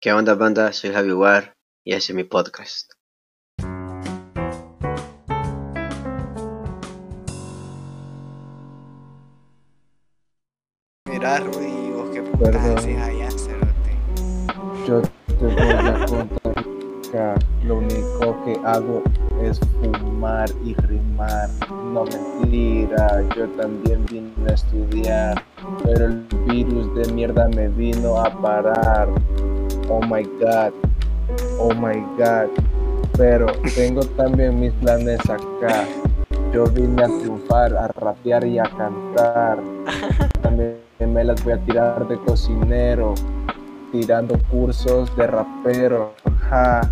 ¿Qué onda, banda? Soy Javi War y ese es mi podcast. Mira, Rudy, vos qué haces allá, cerote. Yo te voy a contar que lo único que hago es fumar y rimar. No mentira, yo también vine a estudiar, pero el virus de mierda me vino a parar. Oh my god, oh my god. Pero tengo también mis planes acá. Yo vine a triunfar, a rapear y a cantar. También me las voy a tirar de cocinero tirando cursos de rapero. Ja,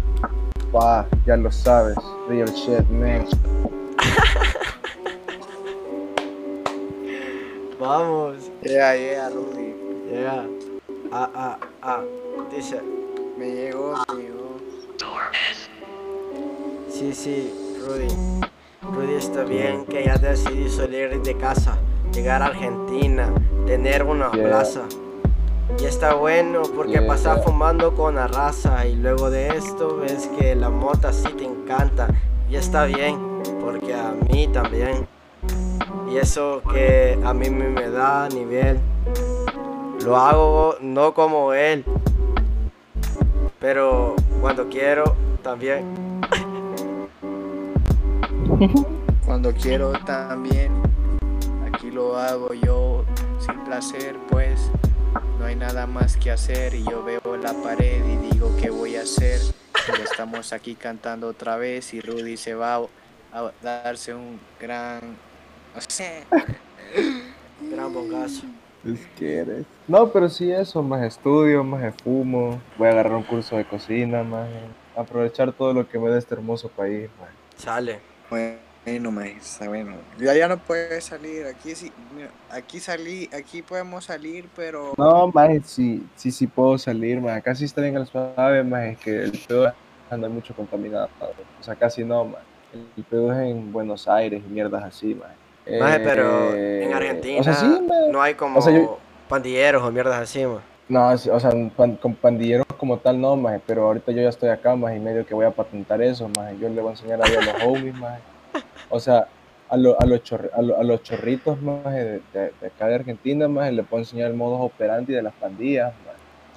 pa, ya lo sabes. Real shit, man. Vamos. Yeah, yeah, Rudy. Yeah. Ah, ah, ah. Dice. Me llegó, me llegó. Sí, sí, Rudy. Rudy está bien que ya decidí salir de casa, llegar a Argentina, tener una Yeah. plaza. Y está bueno porque Yeah. pasar fumando con la raza y luego de esto ves que la mota sí te encanta. Y está bien, porque a mí también. Y eso que a mí me da nivel. Lo hago no como él, pero cuando quiero también. Cuando quiero también, aquí lo hago yo sin placer, pues no hay nada más que hacer y yo veo la pared y digo qué voy a hacer. Estamos aquí cantando otra vez y Rudy se va a darse un gran, no sé, Gran bongazo. Es que eres. No, pero sí eso, más estudio, más fumo. Voy a agarrar un curso de cocina, más aprovechar todo lo que me da este hermoso país, man. Sale. Bueno, maestra, bueno. Ya ya no puede salir. Aquí sí, mira, aquí salí, aquí podemos salir, pero No, más sí, sí, sí puedo salir, más casi está bien el suave, más es que el pedo anda mucho contaminado. O sea, casi no, más. El pedo es en Buenos Aires y mierdas así, más. Maje, pero Eh, en Argentina O sea, sí, maje. no hay como O sea, yo- pandilleros o mierdas así, ma. No, o sea, pan- con pandilleros como tal no, maje, pero ahorita yo ya estoy acá, más y medio que voy a patentar eso, más yo le voy a enseñar a los homies, más o sea, a, lo- a, los, chorri- a, lo- a los chorritos, más de, de- de acá de Argentina, más le puedo enseñar el modus operandi de las pandillas,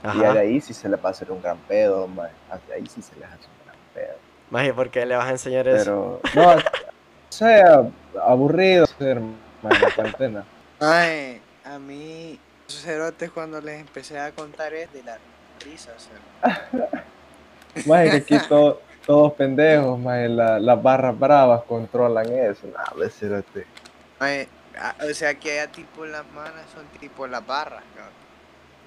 maje. y de ahí sí se le va a hacer un gran pedo, más de ahí sí se les hace un gran pedo, Maje, ¿por qué le vas a enseñar eso? pero, no, o sea, aburrido ser, más la cuarentena. Ay, a mí, cerotes cuando les empecé a contar es de la risa, cerote. Más que aquí to- todos pendejos, más la- las barras bravas controlan eso. Nah, hombre, cerote. Ay, o sea que allá tipo las manas son tipo las barras, cabrón.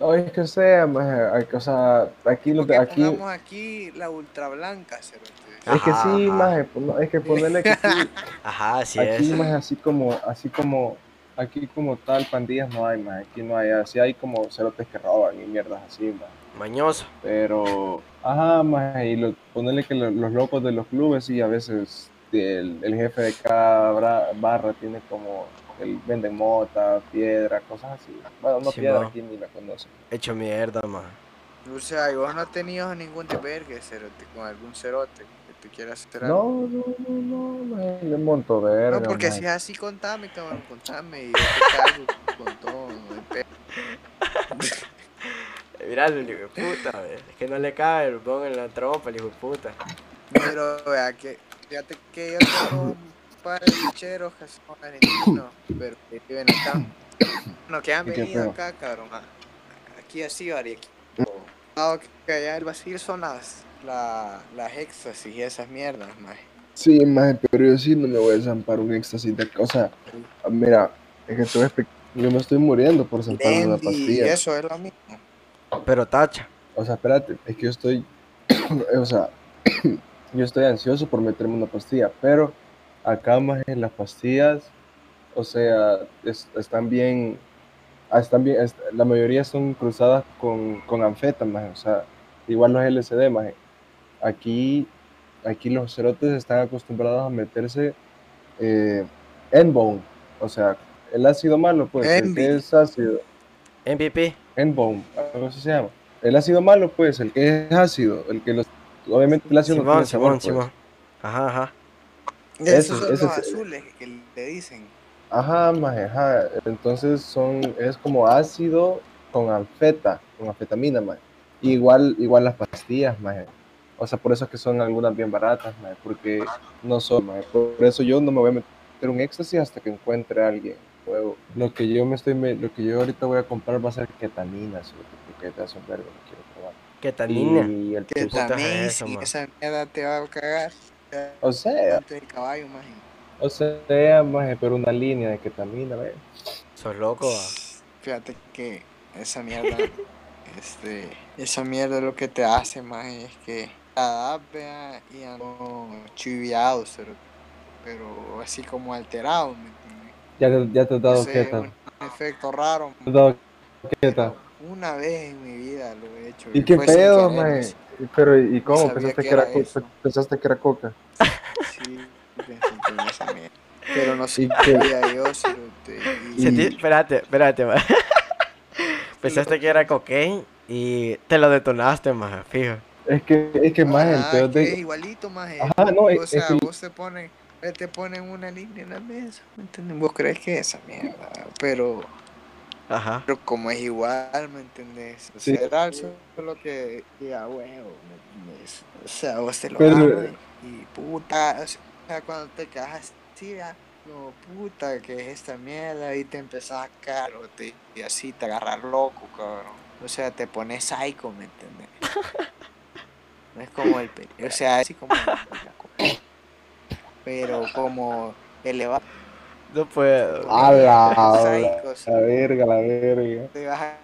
No, es que sea, más, o sea, aquí lo Porque aquí, aquí la ultra blanca, cerote. es que Ajá, sí, ajá. más, no, es que ponerle que sí, Ajá, así aquí es. más así como, así como, aquí como tal pandillas no hay, más, aquí no hay, así hay como cerotes que roban y mierdas así, más. Mañoso. Pero, ajá, más, y lo, ponerle que lo- los locos de los clubes, sí, a veces el, el jefe de cada barra tiene como, el venden mota, piedra, cosas así. Bueno, no Sí, piedra, aquí ni la conocen. Hecho mierda, ma. O sea, y vos no has tenido ningún desvergue, cerote, con algún cerote te quieras hacer algo. No, no, no, no, man, le monto verga. No, porque man. si es así, contame, cabrón, contame. Y yo te cargo con todo. Mirá, el hijo de puta, ve. Es que no le cabe el bon en la trompa, el hijo de puta. Pero vea que, fíjate que yo tengo un par de bicheros que son argentinos, pero que viven acá. No, que han ¿Y qué venido acá, cabrón. Aquí así, Arequipa. Ah, que allá el Brasil son las, la, las éxtasis y esas mierdas, más. Sí, man, pero yo sí no me voy a zampar un éxtasis de cosa. Mira, es que estoy espe- yo me estoy muriendo por zamparme una pastilla. eso es lo mismo. Pero tacha. O sea, espérate, es que yo estoy, o sea, yo estoy ansioso por meterme una pastilla, pero acá más en las pastillas, o sea, es- están bien, ah, están bien, la mayoría son cruzadas con, con anfetas, o sea, igual los LSD, más. Aquí, aquí los cerotes están acostumbrados a meterse eh, N-bone, o sea, el ácido malo, pues, el que es ácido, MVP. N-bone, algo así se llama. El ácido malo, pues, el que es ácido, el que los, obviamente el ácido no Simón, tiene sabor, Simón, pues. Simón. Ajá, ajá. Eso, Esos son eso los es- azules que le dicen. Ajá, maje, ajá. Entonces son, es como ácido con anfeta, con anfetamina, maje. Igual, igual las pastillas, maje. O sea, por eso es que son algunas bien baratas, maje, porque no son, maje. Por eso yo no me voy a meter un éxtasis hasta que encuentre a alguien nuevo. Lo que yo me estoy, me- lo que yo ahorita voy a comprar va a ser ketamina, sobre porque te hace un vergo, lo quiero probar. Ketamina. Y el Que también eso, man? esa mierda te va a cagar. o sea, Antes del caballo, maje. o sea, maje, pero una línea de ketamina, ve. Sos loco, va. Fíjate que esa mierda, este, esa mierda lo que te hace, más es que vea, y no chiviado, pero, pero así como alterado, ¿me entiendes? Ya te, ya te has dado keta. un efecto raro. ¿Te has dado keta? Una vez en mi vida lo he hecho. ¿Y qué pedo, sí, Pero, ¿y cómo? ¿Pensaste que que, era, era co- eso. pensaste que era coca? Sí, pensé que era esa mierda. Pero no ¿Y sé qué? sabía yo, cerote, y- Sentí- espérate, espérate, ma. Pensaste que era cocaine y te lo detonaste, más fijo. Es que, es que más el Ajá, peor que es de... igualito, más Ajá, no, es- o es sea, que- vos te pones, eh, te ponen una línea en la mesa, ¿me entiendes? Vos crees que es esa mierda, pero, Ajá. pero como es igual, ¿me entendés? O Sí. sea, era solo que, que a huevo, ¿me entiendes? O sea, vos te lo Pero- amas y, y puta, o sea, cuando te quedas así, ya, no, puta, que es esta mierda? Y te empezás a carote y así te agarras loco, cabrón. O sea, te pones psycho, ¿me entiendes? No es como el o sea, así como la coca. Pero como elevado. No puedo. A la, sí. la verga, la verga. Te vas a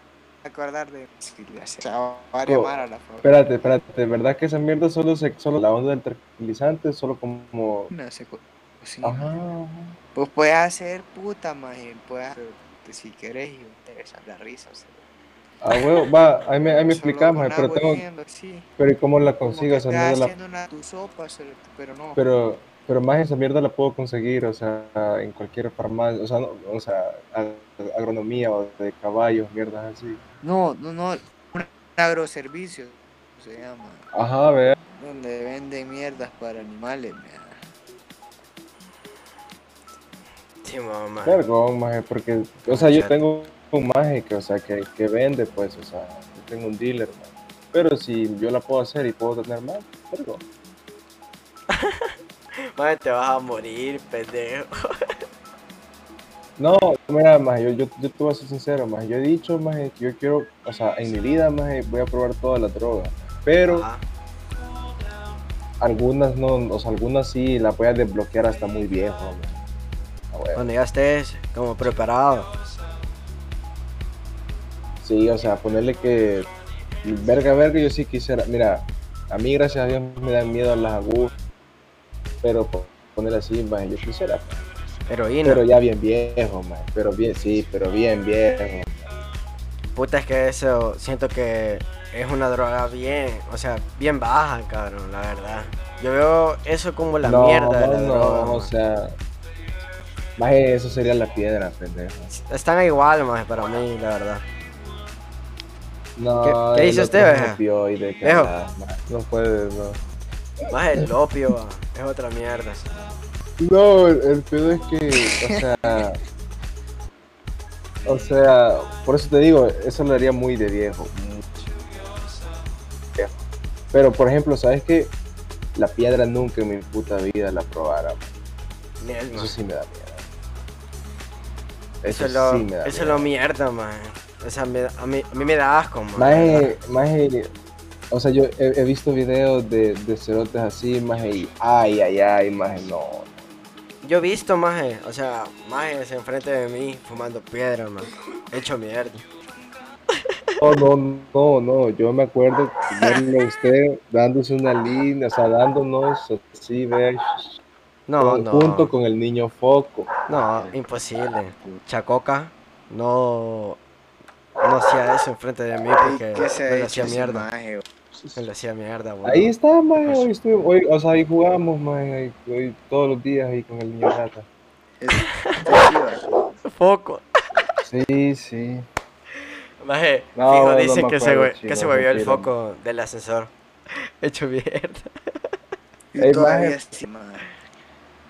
acordar de o sea, varias Oh, maras la foto. Espérate, espérate, ¿verdad que esa mierda solo se, solo la onda del tranquilizante, solo como... Una se co- cocina. Ajá, Pues puedes hacer puta magia, puedes hacer, si querés y te la risa. o sea. Ah, huevo, va, ahí me, ahí me explicamos, con pero tengo... hirviendo, sí. Pero ¿y cómo la Como consigo que esa estás mierda? La, haciendo una tu sopa, pero no. pero, pero más esa mierda la puedo conseguir, o sea, en cualquier farmacia, o sea, no, o sea, ag- agronomía o de caballos, mierdas así. No, no, no, un agroservicio se llama, Ajá, vea. donde venden mierdas para animales. mira. Sí, mamá. Vergón, maje, porque, o sea, yo tengo un maje que, o sea, que, que vende, pues, o sea, yo tengo un dealer, maje. Pero si yo la puedo hacer y puedo tener más, vergón. Madre, te vas a morir, pendejo. No, mira, maje, yo, yo, yo te voy a ser sincero, maje, yo he dicho, maje, que yo quiero, o sea, en mi vida, maje, voy a probar todas las drogas, pero Ajá. algunas no, o sea, algunas sí las voy a desbloquear hasta muy viejo, maje. A huevo. Cuando ya estés como preparado. Sí, o sea, ponerle que, verga, verga, yo sí quisiera, mira, a mí gracias a Dios me dan miedo las agujas, pero po- ponerle así, maje, yo quisiera, Heroína. pero ya bien viejo, maje, pero bien, sí, pero bien viejo. Puta, es que eso siento que es una droga bien, o sea, bien baja, cabrón, la verdad. Yo veo eso como la no, mierda de la no, droga. o man. sea, maje, eso sería la piedra, pendejo. Están igual, más para mí, la verdad. No, ¿Qué- qué dice usted, veja? maje, No puedes, no. Más el opio va, es otra mierda. No, el, el pedo es que, o sea, o sea, por eso te digo, eso lo haría muy de viejo, mucho. Pero, por ejemplo, ¿sabes qué? La piedra nunca en mi puta vida la probara. Eso sí me da miedo. Eso Eso, es lo, sí me da eso es miedo. lo mierda, man. O sea, me- a, mí, a mí me da asco, man. Maje, maje, o sea, yo he, he visto videos de, de cerotes así, maje, y ay, ay, ay, maje, no. Yo he visto, maje, o sea, majes enfrente de mí fumando piedra, man. Hecho mierda. No, no, no, no, yo me acuerdo verlo a usted dándose una línea, o sea, dándonos así, ve, No, con- no. junto con el niño foco. No, imposible. Chacoca no, no hacía eso enfrente de mí porque ¿Qué se me lo hacía mierda. maje, Me lo hacía mierda. Ahí está, maje, hoy estuve, hoy, o sea, ahí jugamos, maje, ahí- hoy todos los días ahí con el niño rata. Foco. Sí, sí. Maje, No, fijo, no me que, se, hue- que se movió el foco del ascensor. Hecho mierda. Y Ey, todavía maje. sí, maje.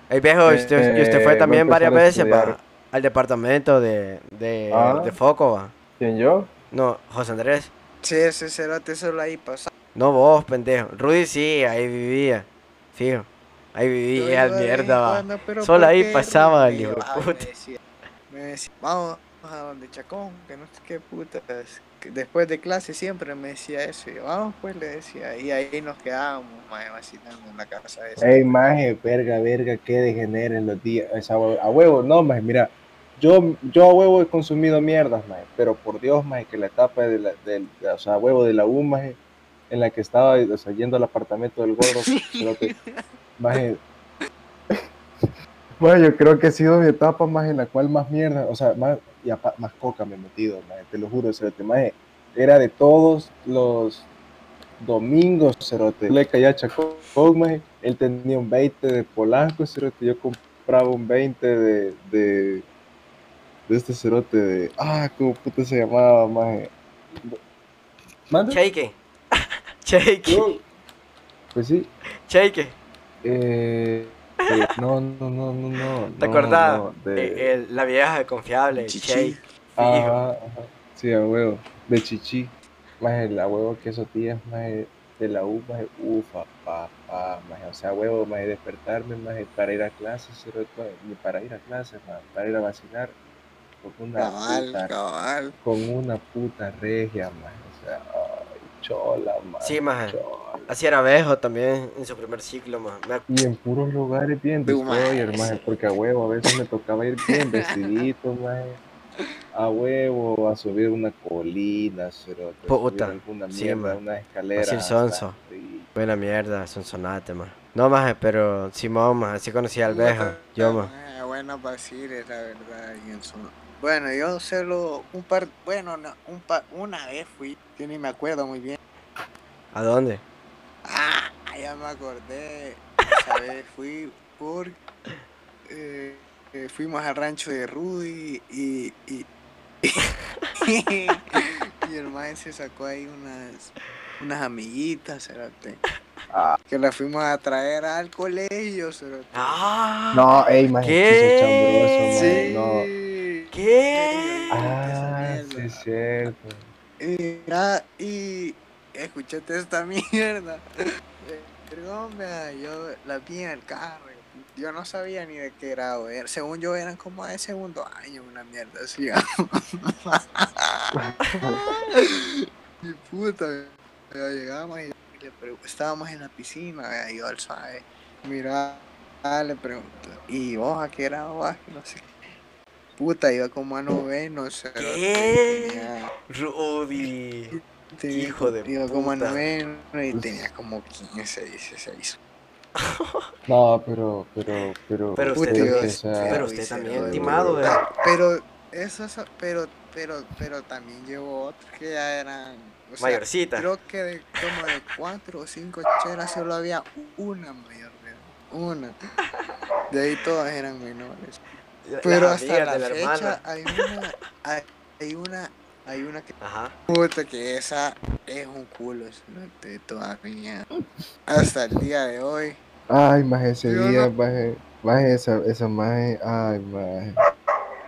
Ey, viejo, ¿y usted, y usted Eh, fue a también varias veces va, al departamento de, de, Ah. de foco, va. ¿Quién yo? No, José Andrés. Sí, ese cerote solo ahí pasaba. No vos, pendejo. Rudy sí, ahí vivía. Fijo. Ahí vivía el mierda, va. Solo ahí pasaba el hijo de puta. Me decía, me decía, vamos a donde Chacón, que no sé qué putas. que Después de clase siempre me decía eso. Y yo, vamos, pues le decía. Y ahí nos quedábamos, maje, vacilando en la casa esa. Ey, maje, verga, verga, qué degeneren los días. A huevo, no, maje, mira. Yo, yo a huevo he consumido mierdas, maje, pero por Dios, maje, que la etapa de la, del, o sea, a huevo de la U, maje, en la que estaba, o sea, yendo al apartamento del gordo, creo que, maje, maje, yo creo que ha sido mi etapa, más en la cual más mierda, o sea, más, y apa- más coca me he metido, maje, te lo juro, cerote, maje, era de todos los domingos, cerote, le caía a Chacón, maje, él tenía un 20 de Polanco, cerote, yo compraba un 20 de, de, de este cerote de, ah, ¿cómo puta se llamaba, maje? ¿Manda? Cheike. Cheike. No. Pues sí, Cheike. eh, eh, no, no, no, no, no. ¿Te no, acordás? no, de- Eh, el- la vieja confiable, Chichi. Cheike. Ajá, ajá. Sí, a huevo. De chichi. Más el a huevo que esos días, más de la U, más ufa, pa, pa, más o sea, huevo, más despertarme, más para ir a clases, ni para ir a clases, para ir a vacilar con una Cabal, puta, cabal. con una puta regia, más, o sea, ay, chola, más. Sí, maje. chola. Así era Bejo también en su primer ciclo, man. Me ac- Y en puros lugares bien destroyer, sí. porque a huevo a veces me tocaba ir bien vestidito, maje. A huevo, a subir una colina, subir Puta, alguna sí, mierda, maje. una escalera. Así el sonso. Buena mierda, son sonate, man. No, maje, pero Simón, man, así conocí al Bejo. Yo, man. Ah, Buenas vaciles, la verdad. y en son- Bueno, yo solo un par, bueno, no, un pa- una vez fui, que ni me acuerdo muy bien. ¿A dónde? Ah, ya me acordé. Esa vez fui por. eh, eh, fuimos al rancho de Rudy y. y, y el maestro se sacó ahí unas, unas amiguitas, cerote, Ah. Que las fuimos a traer al colegio, cerote. ¡Ah! No, ey, maje, ¿Qué? sí se echó un broso, maje, no. ¿Qué? Ah, sí, es cierto. Mira, y escuchate esta mierda. Perdón, vea, yo la vi en el carro. Yo no sabía ni de qué grado era. Según yo, eran como de segundo año, una mierda así. Mi puta, ya llegamos y le estábamos en la piscina, vea, y yo al suave. Mira, le pregunto, ¿y vos a qué grado vas? No sé qué. Puta, iba como a noveno, cerote, ¿Qué? tenía- Rudy. tenía Hijo de Iba como a puta. noveno y tenía como 15, 16. No, pero, pero, pero. Pero Puta, usted- o sea, pero también, lo- timado, eh. Ah, Pero, eso, es- pero, pero, pero también llevó otros que ya eran. o sea, Mayorcita. Creo que de, como de cuatro o cinco chelas solo había una mayor de edad, Una. De ahí todas eran menores. Las Pero hasta la, de la fecha hermana. hay una, hay, hay una, hay una que Ajá. puta que esa es un culo cerote, todavía. Hasta el día de hoy. Ay, más ese Yo día, no- más, más esa, esa maje, ay, más.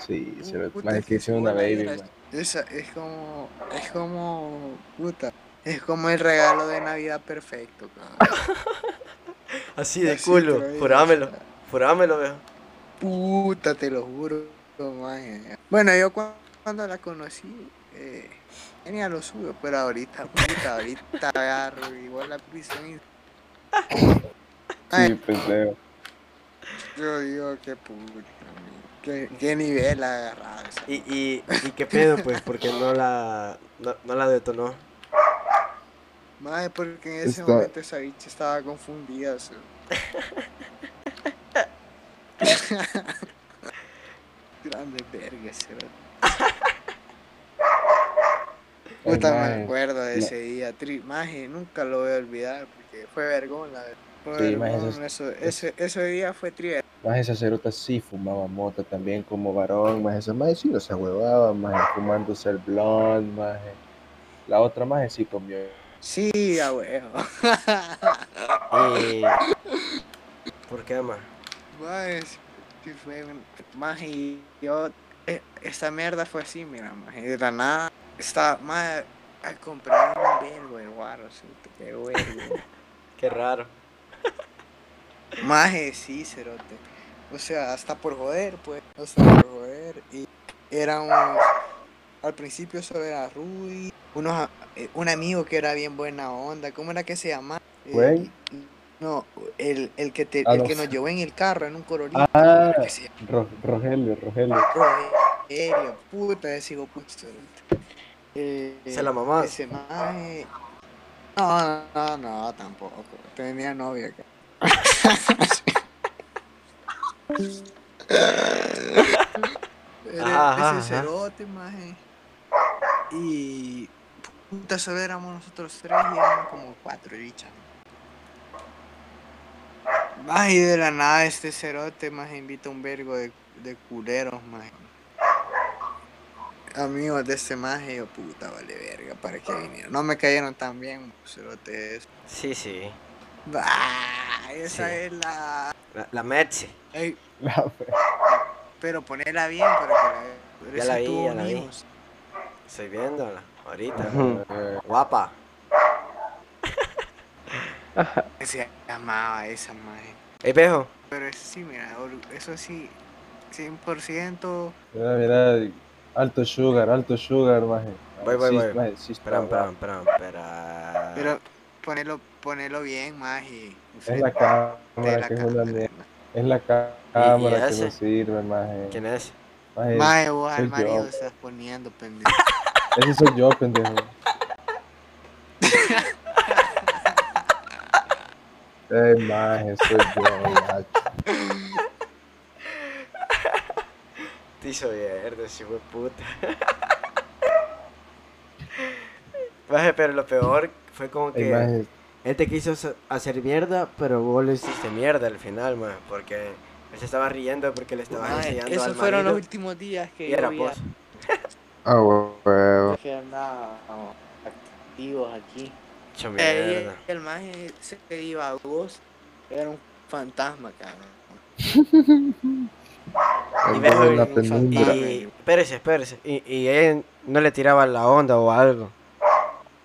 Sí, se lo, más que hice una baby, maje. Esa es como, es como, puta, es como el regalo de Navidad perfecto, cabrón. Así de Así culo. Jurámelo. Jurámelo, viejo. Puta, te lo juro, maje. Bueno, yo cu- cuando la conocí, eh, tenía lo suyo, pero ahorita, puta, ahorita agarro igual la prisión y Sí, pendejo. yo digo que puta, qué, qué nivel agarrado. esa ¿Y, y, ¿Y qué pedo, pues? Porque no la, no, no la detonó. Madre, porque en ese Está- momento esa bicha estaba confundida. so. Grande verga, Puta, maje, me acuerdo de ese día. Maje, nunca lo voy a olvidar porque fue vergón, la verdad. Fue Sí, maje, vergón, eso, ese, ese día fue tri Más esa cerota sí fumaba mota también como varón, más esa más sí no se huevaba, más fumándose el blond, más la otra más sí comió. Sí, a huevo. Y... ¿Por qué, más? Pues, sí fue un- más y yo, eh, esta mierda fue así, mira, más y de la nada, estaba más a comprar un vergo de guaro, sí, qué vergo. Qué raro. Más sí, cerote. O sea, hasta por joder, pues, hasta por joder. Y éramos, al principio solo era Rudy, unos, eh, un amigo que era bien buena onda, ¿cómo era que se llama? Eh, Güey. No, el, el que te, el que nos llevó en el carro, en un corolito. Ah. Rogelio, Rogelio. Rogelio, puta, ese hijo puta. Eh, ¿Se la mamás? Ese maje. No, no, no, tampoco. Tenía novia acá. Era ese cerote, maje. Y puta, solo éramos nosotros tres y eran como cuatro bichas. Más y de la nada este cerote más invita un vergo de, de culeros más. Amigos de este maje, yo puta vale verga para que vinieron. No me cayeron tan bien, cerotes. Sí, sí. Bah, esa Sí. es la. La, la Metsi. Ey, La- pero ponerla bien para que la. pero Ya la vi, ya la vi. Estoy viéndola. Ahorita. Eh, Guapa. Se llamaba esa maje. Ey, pejo. Pero eso sí, mira, eso sí, 100%. Mira, mira, alto sugar, alto sugar, maje. Voy, voy, voy. Espera, espera, espera, espera. Pero ponelo, ponelo bien, maje. Es la cámara que es una mierda. Es la cámara que no sirve, maje. ¿Quién es? Maje, Maje, vos al marido yo. estás poniendo, pendejo. Ese soy yo, pendejo. Ey, maje, soy yo. Te hizo mierda, ese hijo de puta. Maje, pero lo peor fue como que él te quiso hacer mierda, pero vos le hiciste mierda al final, man. Porque él se estaba riendo porque le estabas Maje, enseñando esos al fueron los últimos días que Y era yo vos. Ah, huevo. que andábamos activos aquí. Hecho Eh, mierda. el maje se iba a vos, era un fantasma, cabrón. Y la penumbra. Y, espérese, espérese. Y, y él no le tiraba la onda o algo.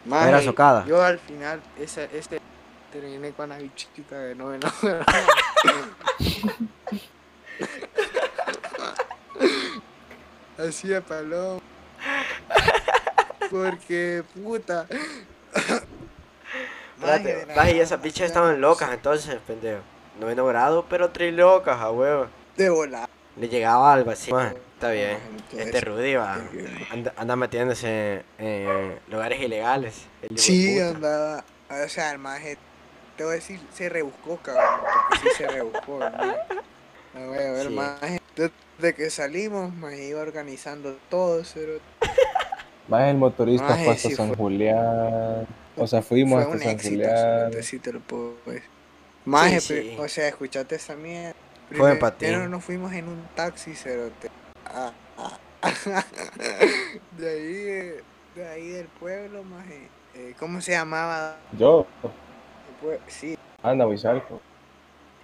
Maje, Era socada. Yo al final, ese, este, terminé con la bichita de noveno. Así de paloma. Porque, puta. Maje, Espérate, maje, y esas bichas estaban no locas entonces, pendejo. No enamorado, pero tres locas, a huevo. De volar. Le llegaba algo así. Maje, está bien. Entonces, Este Rudy va. Anda, anda metiéndose en, en lugares ilegales. Sí, andaba. O sea, el maje, te voy a decir, se rebuscó, cabrón. Porque sí se rebuscó, maje. A ver, el Sí. maje, Desde que salimos, me iba organizando todo, pero Maje, el motorista Maje, fue hasta sí San fue- Julián. O sea, fuimos fue hasta un San éxito, Julián. sí te lo puedo decir. Sí, sí. o sea, escuchate esa mierda. Fue. Primero nos fuimos en un taxi, cerote. Ah, ah. de ahí, eh, de ahí del pueblo, maje. Eh, ¿Cómo se llamaba? Yo, pue- Sí, Ana Huizalco.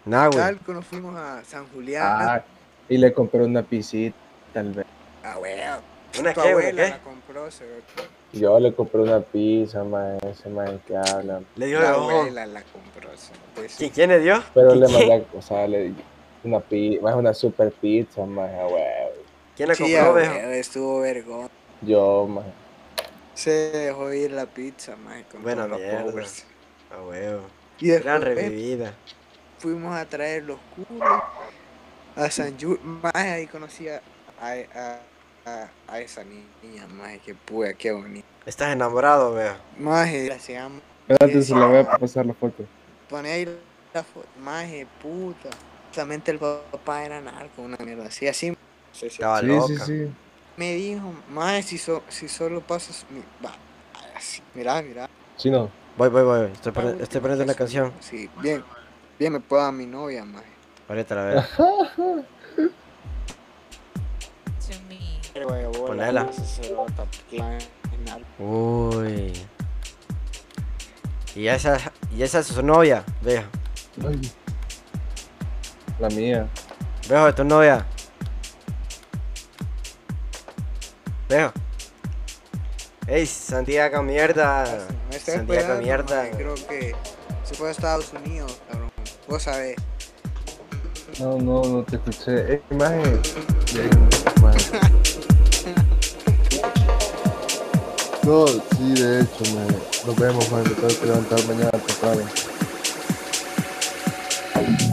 Nah, güey. Talco, nos fuimos a San Julián. Ah, y le compré una pisita, tal vez. Ah, weón. ¿Una Tu qué, güey? abuela ¿Qué? la compró, cerote. Yo le compré una pizza, maje, ese maje que habla. Le dio La abuela la compró, sí. ¿Quién, quién le dio? Pero ¿Quién, le mandé, o sea, le una pizza, más una super pizza, maje, huevo. ¿Quién la Sí, compró, ah, viejo? estuvo vergón. Yo, maje. Se dejó ir la pizza, con Buena todos los powers. A huevo. Y Gran revivida. fuimos a traer los culos a San Yu. Maje, ahí conocí a, a, a, esa niña, maje, que puya, qué bonita. Estás enamorado, veo. Maje, se llama. Espérate, se la voy a pasar la foto. Pone ahí la foto. Maje, puta. Justamente el papá era narco, una mierda así, así. Sí, sí. Estaba Sí, loca. sí, sí. Me dijo, maje, si, so- si solo pasas. mi- Va, así. Mira, mira. Sí, no. Voy, voy, voy. Estoy, La poni- estoy poniendo una canción. canción. Sí, bien. Bien, me puedo a mi novia, maje. Ahorita la veo. Ponela. Uy. Y esa, y esa es su novia. Ay. La mía. Viejo, es tu novia. Viejo. Ey, Santiago mierda. Me Santiago mierda. Creo que se fue a Estados Unidos, cabrón. Vos sabés. No, no, no te escuché. Eh, maje. No, sí, de hecho, maje. Nos vemos, maje. Me tengo que levantar mañana temprano.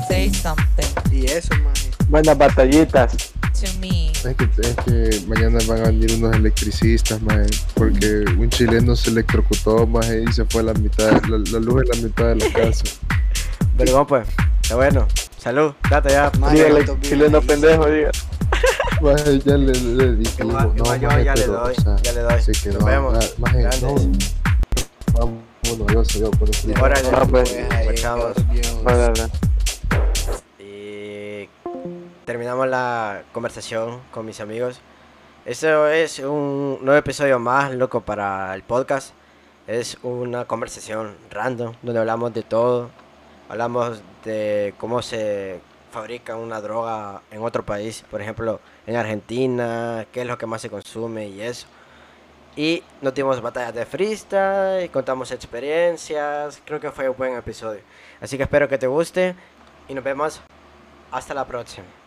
Say something Y eso, man. Buenas batallitas. to me. Es que, es que mañana van a venir unos electricistas, maje. Porque un chileno se electrocutó, maje, y se fue a la mitad, la, la luz en la mitad de la casa. Pero vamos pues. Está bueno. Salud. Date ya. Mae, Dígale, ¿cuántos chileno pendejo, diga. Maje, ya le, le dije. Yo maje, ya le doy, o sea, ya le doy. Se quedó. Nos vemos. Maje, no. Vámonos, yo soy yo por el Órale. Ah, pues. Echamos. Órale. Y terminamos la conversación con mis amigos. Esto es un nuevo episodio más, loco, para el podcast. Es una conversación random donde hablamos de todo. Hablamos de cómo se fabrica una droga en otro país, por ejemplo, en Argentina, qué es lo que más se consume y eso. Y nos dimos batallas de freestyle, contamos experiencias. Creo que fue un buen episodio. Así que espero que te guste y nos vemos hasta la próxima.